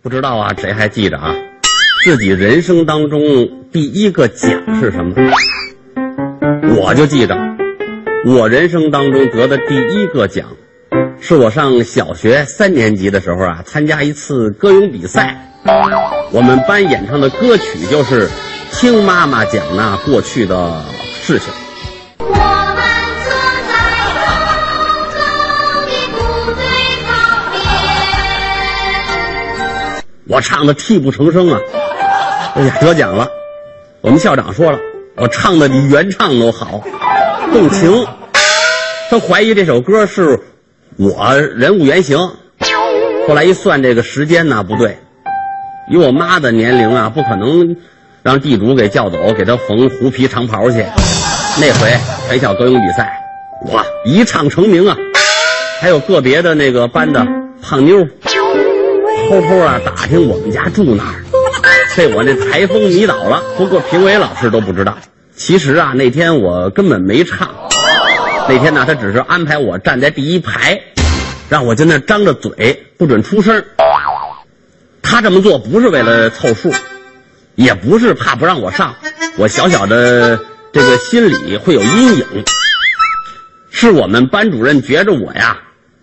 不知道啊，谁还记着啊？自己人生当中第一个奖是什么？我就记着，我人生当中得的第一个奖，是我上小学三年级的时候啊，参加一次歌咏比赛，我们班演唱的歌曲就是《听妈妈讲那过去的事情》。我唱的泣不成声啊！哎呀，得奖了！我们校长说了，我唱的比原唱都好，动情。他怀疑这首歌是我人物原型。后来一算这个时间呢，不对，以我妈的年龄啊，不可能让地主给叫走，给她缝狐皮长袍去。那回全校歌咏比赛，我一唱成名啊！还有个别的那个班的胖妞，偷偷啊打听我们家住哪儿，被我那台风迷倒了。不过评委老师都不知道，其实啊那天我根本没唱。那天呢，他只是安排我站在第一排，让我在那张着嘴不准出声。他这么做不是为了凑数，也不是怕不让我上，我小小的这个心里会有阴影。是我们班主任觉着我呀，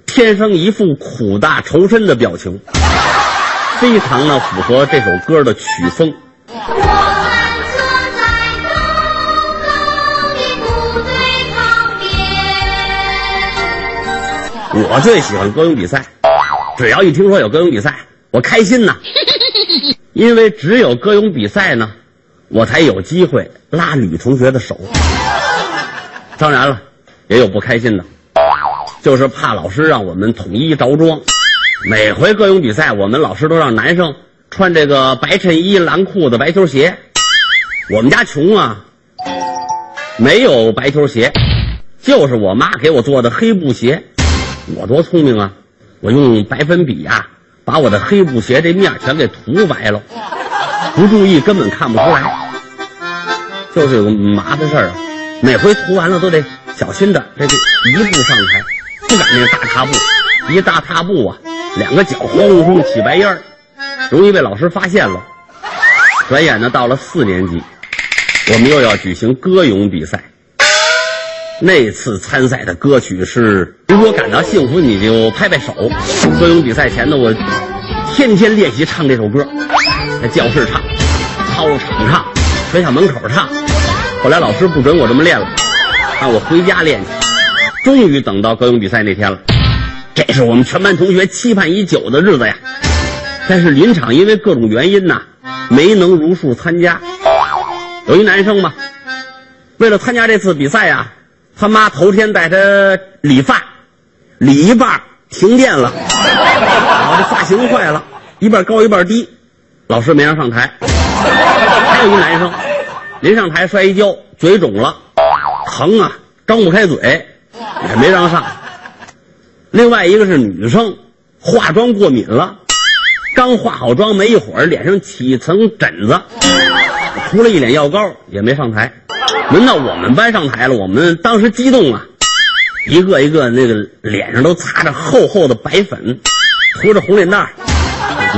天生一副苦大仇深的表情，非常的符合这首歌的曲风。我们坐在空中的旁边。我最喜欢歌咏比赛，只要一听说有歌咏比赛，我开心呐。因为只有歌咏比赛呢，我才有机会拉女同学的手。当然了，也有不开心的，就是怕老师让我们统一着装。每回歌咏比赛，我们老师都让男生穿这个白衬衣、蓝裤子、白球鞋。我们家穷啊，没有白球鞋，就是我妈给我做的黑布鞋。我多聪明啊！我用白粉笔呀、把我的黑布鞋这面全给涂白了，不注意根本看不出来。就是有个麻烦事儿啊，每回涂完了都得小心的这个一步上台，不敢那个大踏步，一大踏步啊，两个脚轰轰轰起白烟儿，容易被老师发现了。转眼呢，到了四年级，我们又要举行歌咏比赛。那次参赛的歌曲是“如果感到幸福，你就拍拍手”。歌咏比赛前呢，我天天练习唱这首歌，在教室唱，操场唱，学校门口唱。后来老师不准我这么练了，让我回家练去。终于等到歌咏比赛那天了，这是我们全班同学期盼已久的日子呀。但是临场因为各种原因呐，没能如数参加。有一男生嘛，为了参加这次比赛呀、他妈头天带他理发，理一半停电了，我这发型坏了，一半高一半低，老师没让上台。还有一男生，临上台摔一跤，嘴肿了，疼啊，张不开嘴，也没让上。另外一个是女生，化妆过敏了，刚化好妆没一会儿，脸上起一层疹子，涂了一脸药膏，也没上台。轮到我们班上台了，我们当时激动啊，一个一个那个脸上都擦着厚厚的白粉，涂着红脸蛋儿。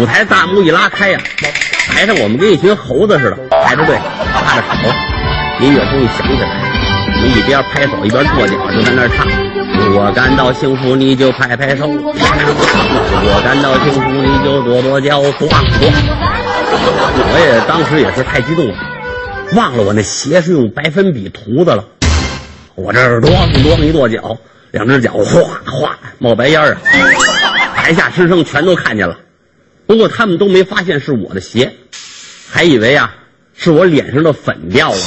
舞台大幕一拉开呀、台上我们跟一群猴子似的排着队，插着手。音乐终于响起来，我们一边拍手一边跺脚，就在那儿唱：“我感到幸福，你就拍拍手；我感到幸福，你就跺跺脚。”咣咣！我也当时也是太激动了。忘了我那鞋是用白粉笔涂的了，我这儿咣咣一跺脚，两只脚哗哗冒白烟儿啊！台下师生全都看见了，不过他们都没发现是我的鞋，还以为啊是我脸上的粉掉了。